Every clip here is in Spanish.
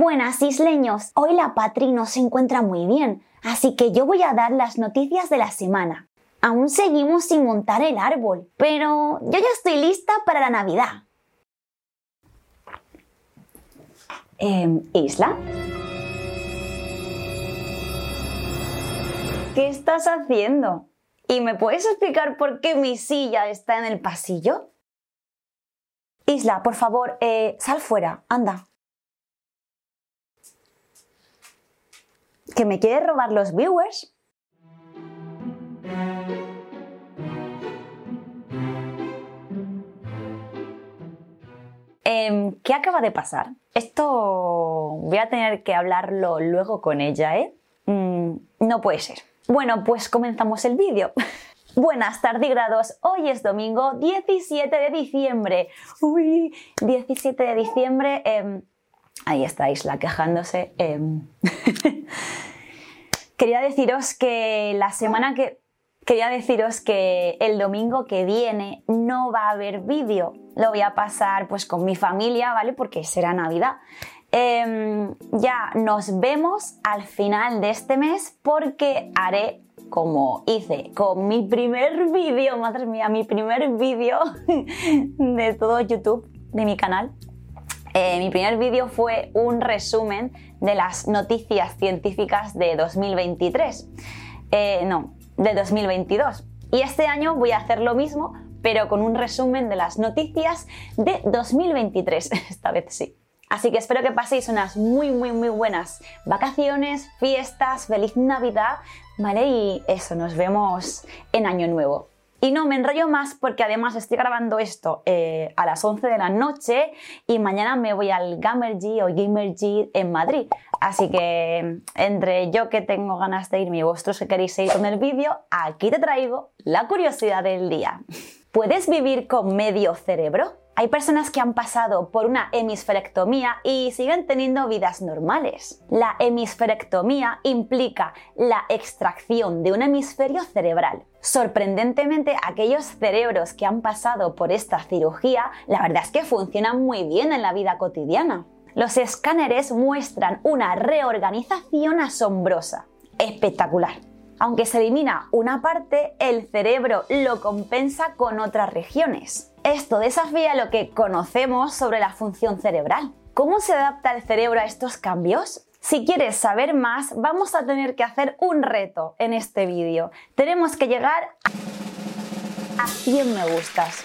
Buenas isleños, hoy la Patri no se encuentra muy bien, así que yo voy a dar las noticias de la semana. Aún seguimos sin montar el árbol, pero yo ya estoy lista para la Navidad. Em, ¿Isla? ¿Qué estás haciendo? ¿Y me puedes explicar por qué mi silla está en el pasillo? Isla, por favor, eh, sal fuera, anda. ¿Que me quieres robar los viewers? Em, ¿Qué acaba de pasar? Esto voy a tener que hablarlo luego con ella, ¿eh? Mm, no puede ser. Bueno, pues comenzamos el vídeo. Buenas tardigrados, hoy es domingo 17 de diciembre. Uy, 17 de diciembre. Em, ahí está Isla quejándose. Em. Quería deciros que la semana que... Quería deciros que el domingo que viene no va a haber vídeo. Lo voy a pasar pues con mi familia, ¿vale? Porque será Navidad. Em, ya nos vemos al final de este mes porque haré como hice con mi primer vídeo, madre mía, mi primer vídeo de todo YouTube, de mi canal. Eh, mi primer vídeo fue un resumen de las noticias científicas de 2023. Eh, no, de 2022. Y este año voy a hacer lo mismo, pero con un resumen de las noticias de 2023. Esta vez sí. Así que espero que paséis unas muy, muy, muy buenas vacaciones, fiestas, feliz Navidad, ¿vale? Y eso, nos vemos en Año Nuevo. Y no me enrollo más porque además estoy grabando esto eh, a las 11 de la noche y mañana me voy al Gamergy o Gamergy en Madrid. Así que entre yo que tengo ganas de irme y vosotros que queréis seguir con el vídeo, aquí te traigo la curiosidad del día. ¿Puedes vivir con medio cerebro? Hay personas que han pasado por una hemisferectomía y siguen teniendo vidas normales. La hemisferectomía implica la extracción de un hemisferio cerebral. Sorprendentemente, aquellos cerebros que han pasado por esta cirugía, la verdad es que funcionan muy bien en la vida cotidiana. Los escáneres muestran una reorganización asombrosa. Espectacular. Aunque se elimina una parte, el cerebro lo compensa con otras regiones. Esto desafía lo que conocemos sobre la función cerebral. ¿Cómo se adapta el cerebro a estos cambios? Si quieres saber más, vamos a tener que hacer un reto en este vídeo. Tenemos que llegar a 100 me gustas.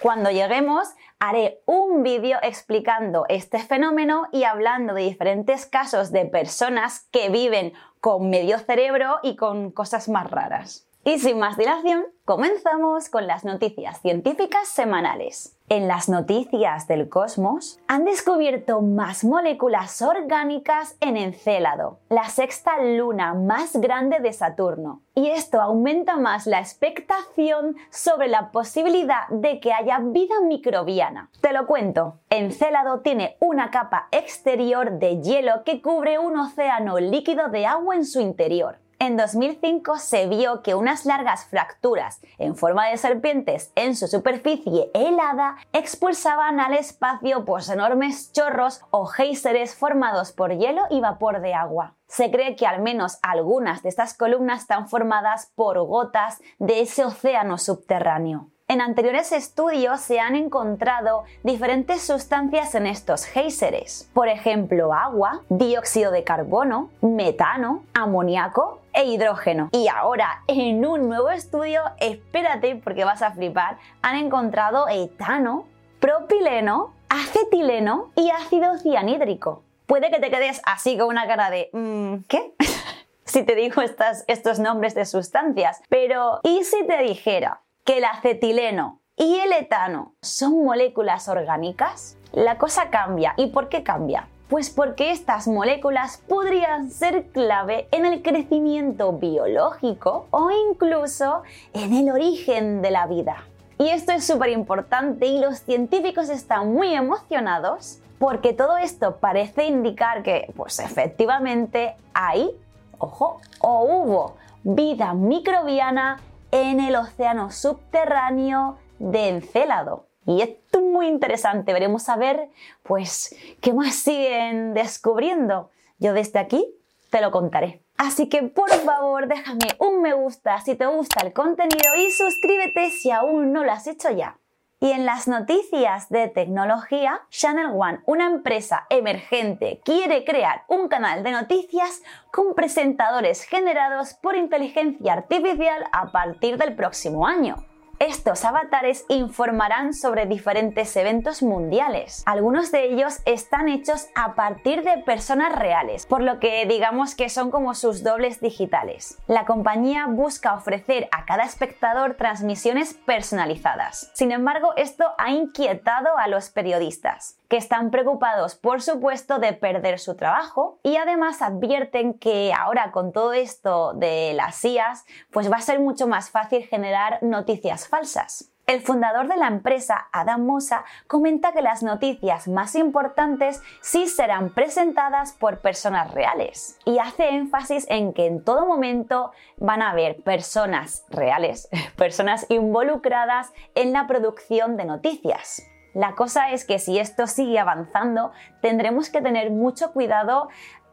Cuando lleguemos, haré un vídeo explicando este fenómeno y hablando de diferentes casos de personas que viven con medio cerebro y con cosas más raras. Y sin más dilación, comenzamos con las noticias científicas semanales. En las noticias del cosmos han descubierto más moléculas orgánicas en Encélado, la sexta luna más grande de Saturno. Y esto aumenta más la expectación sobre la posibilidad de que haya vida microbiana. Te lo cuento, Encélado tiene una capa exterior de hielo que cubre un océano líquido de agua en su interior. En 2005 se vio que unas largas fracturas en forma de serpientes en su superficie helada expulsaban al espacio pues enormes chorros o géiseres formados por hielo y vapor de agua. Se cree que al menos algunas de estas columnas están formadas por gotas de ese océano subterráneo. En anteriores estudios se han encontrado diferentes sustancias en estos géiseres, por ejemplo agua, dióxido de carbono, metano, amoníaco e hidrógeno. Y ahora, en un nuevo estudio, espérate porque vas a flipar, han encontrado etano, propileno, acetileno y ácido cianhídrico. Puede que te quedes así con una cara de mm, ¿qué? si te digo estos nombres de sustancias, pero ¿y si te dijera que el acetileno y el etano son moléculas orgánicas, la cosa cambia. ¿Y por qué cambia? Pues porque estas moléculas podrían ser clave en el crecimiento biológico o incluso en el origen de la vida. Y esto es súper importante y los científicos están muy emocionados porque todo esto parece indicar que, pues efectivamente, hay, ojo, o hubo vida microbiana en el océano subterráneo de Encélado. Y esto es muy interesante, veremos a ver, pues, qué más siguen descubriendo. Yo desde aquí te lo contaré. Así que por favor déjame un me gusta si te gusta el contenido y suscríbete si aún no lo has hecho ya. Y en las noticias de tecnología, Channel One, una empresa emergente, quiere crear un canal de noticias con presentadores generados por inteligencia artificial a partir del próximo año. Estos avatares informarán sobre diferentes eventos mundiales. Algunos de ellos están hechos a partir de personas reales, por lo que digamos que son como sus dobles digitales. La compañía busca ofrecer a cada espectador transmisiones personalizadas. Sin embargo, esto ha inquietado a los periodistas que están preocupados, por supuesto, de perder su trabajo y además advierten que ahora con todo esto de las IAS, pues va a ser mucho más fácil generar noticias falsas. El fundador de la empresa, Adam Mosa, comenta que las noticias más importantes sí serán presentadas por personas reales y hace énfasis en que en todo momento van a haber personas reales, personas involucradas en la producción de noticias. La cosa es que si esto sigue avanzando, tendremos que tener mucho cuidado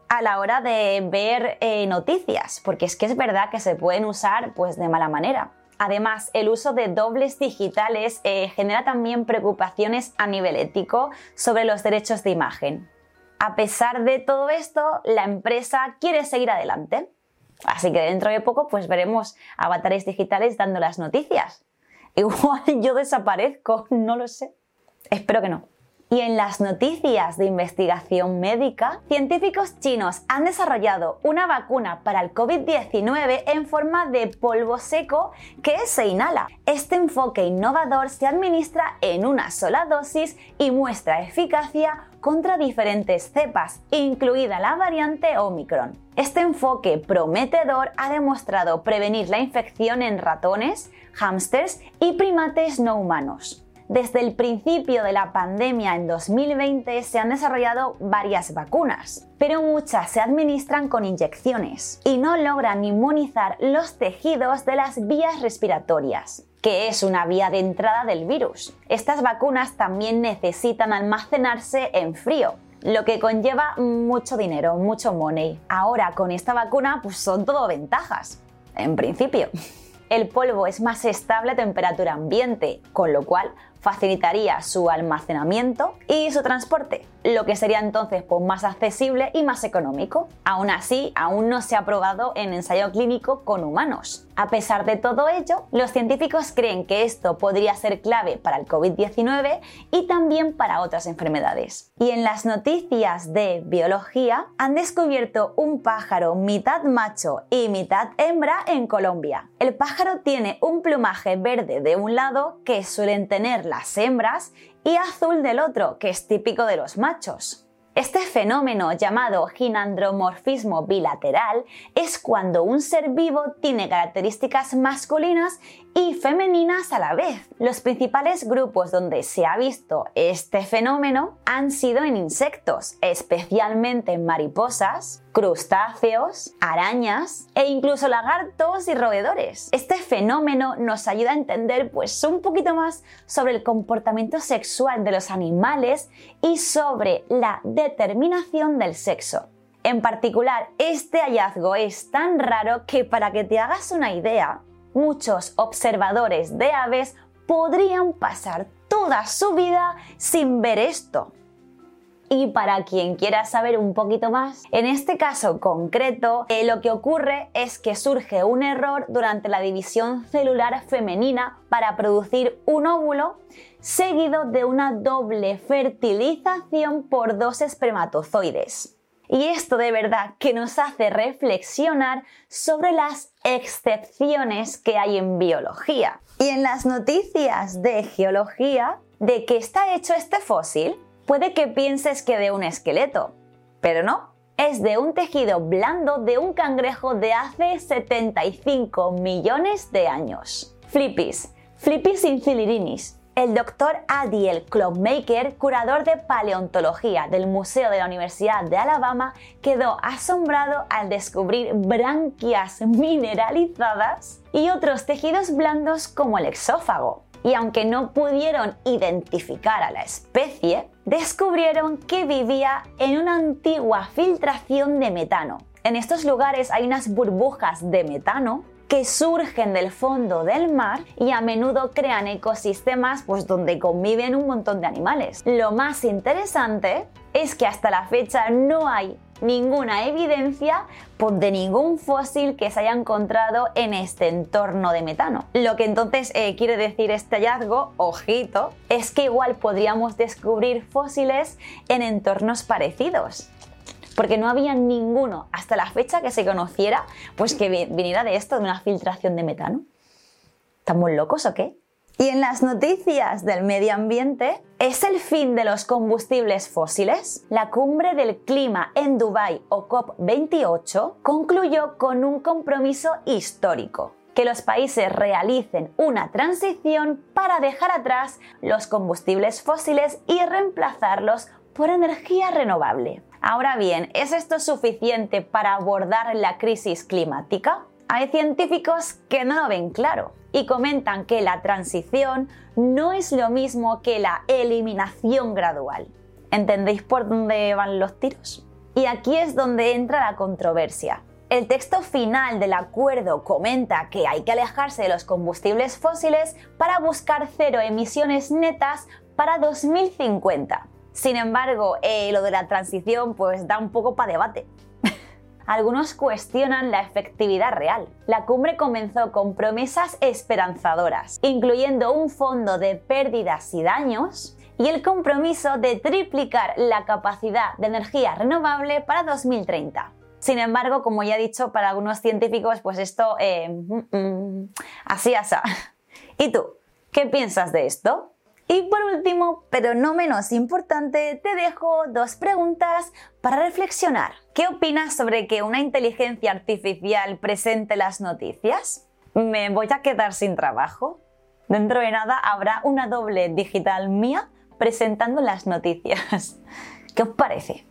a la hora de ver eh, noticias, porque es que es verdad que se pueden usar pues de mala manera. Además, el uso de dobles digitales eh, genera también preocupaciones a nivel ético sobre los derechos de imagen. A pesar de todo esto, la empresa quiere seguir adelante. Así que dentro de poco pues veremos avatares digitales dando las noticias. Igual yo desaparezco, no lo sé. Espero que no. Y en las noticias de investigación médica, científicos chinos han desarrollado una vacuna para el COVID-19 en forma de polvo seco que se inhala. Este enfoque innovador se administra en una sola dosis y muestra eficacia contra diferentes cepas, incluida la variante Omicron. Este enfoque prometedor ha demostrado prevenir la infección en ratones, hámsters y primates no humanos. Desde el principio de la pandemia en 2020 se han desarrollado varias vacunas, pero muchas se administran con inyecciones y no logran inmunizar los tejidos de las vías respiratorias que es una vía de entrada del virus. Estas vacunas también necesitan almacenarse en frío, lo que conlleva mucho dinero, mucho money. Ahora con esta vacuna pues son todo ventajas, en principio. El polvo es más estable a temperatura ambiente, con lo cual facilitaría su almacenamiento y su transporte, lo que sería entonces pues, más accesible y más económico. Aún así, aún no se ha probado en ensayo clínico con humanos. A pesar de todo ello, los científicos creen que esto podría ser clave para el COVID-19 y también para otras enfermedades. Y en las noticias de biología han descubierto un pájaro mitad macho y mitad hembra en Colombia. El pájaro tiene un plumaje verde de un lado que suelen tener las hembras y azul del otro, que es típico de los machos. Este fenómeno llamado ginandromorfismo bilateral es cuando un ser vivo tiene características masculinas y femeninas a la vez. Los principales grupos donde se ha visto este fenómeno han sido en insectos, especialmente en mariposas, crustáceos, arañas e incluso lagartos y roedores. Este fenómeno nos ayuda a entender pues un poquito más sobre el comportamiento sexual de los animales y sobre la determinación del sexo. En particular, este hallazgo es tan raro que para que te hagas una idea, muchos observadores de aves podrían pasar toda su vida sin ver esto. Y para quien quiera saber un poquito más, en este caso concreto, eh, lo que ocurre es que surge un error durante la división celular femenina para producir un óvulo seguido de una doble fertilización por dos espermatozoides. Y esto de verdad que nos hace reflexionar sobre las excepciones que hay en biología. Y en las noticias de geología, ¿de qué está hecho este fósil? Puede que pienses que de un esqueleto, pero no, es de un tejido blando de un cangrejo de hace 75 millones de años. Flipis, Flipis infilirinis, el doctor Adiel Clockmaker, curador de paleontología del Museo de la Universidad de Alabama, quedó asombrado al descubrir branquias mineralizadas y otros tejidos blandos como el exófago. y aunque no pudieron identificar a la especie, descubrieron que vivía en una antigua filtración de metano. En estos lugares hay unas burbujas de metano que surgen del fondo del mar y a menudo crean ecosistemas pues, donde conviven un montón de animales. Lo más interesante es que hasta la fecha no hay ninguna evidencia de ningún fósil que se haya encontrado en este entorno de metano. Lo que entonces eh, quiere decir este hallazgo, ojito, es que igual podríamos descubrir fósiles en entornos parecidos porque no había ninguno hasta la fecha que se conociera pues que viniera de esto, de una filtración de metano. ¿Estamos locos o qué? Y en las noticias del medio ambiente, ¿es el fin de los combustibles fósiles? La cumbre del clima en Dubái o COP28 concluyó con un compromiso histórico que los países realicen una transición para dejar atrás los combustibles fósiles y reemplazarlos por energía renovable. Ahora bien, ¿es esto suficiente para abordar la crisis climática? Hay científicos que no lo ven claro y comentan que la transición no es lo mismo que la eliminación gradual. ¿Entendéis por dónde van los tiros? Y aquí es donde entra la controversia. El texto final del acuerdo comenta que hay que alejarse de los combustibles fósiles para buscar cero emisiones netas para 2050. Sin embargo, eh, lo de la transición pues da un poco para debate. Algunos cuestionan la efectividad real. La cumbre comenzó con promesas esperanzadoras, incluyendo un fondo de pérdidas y daños y el compromiso de triplicar la capacidad de energía renovable para 2030. Sin embargo, como ya he dicho, para algunos científicos, pues esto eh, mm, mm, así asa. ¿Y tú? ¿Qué piensas de esto? Y por último, pero no menos importante, te dejo dos preguntas para reflexionar. ¿Qué opinas sobre que una inteligencia artificial presente las noticias? ¿Me voy a quedar sin trabajo? Dentro de nada habrá una doble digital mía presentando las noticias. ¿Qué os parece?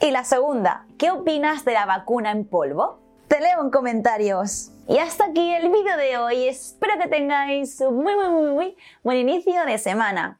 Y la segunda, ¿qué opinas de la vacuna en polvo? Te leo en comentarios. Y hasta aquí el vídeo de hoy. Espero que tengáis un muy, muy, muy, muy buen inicio de semana.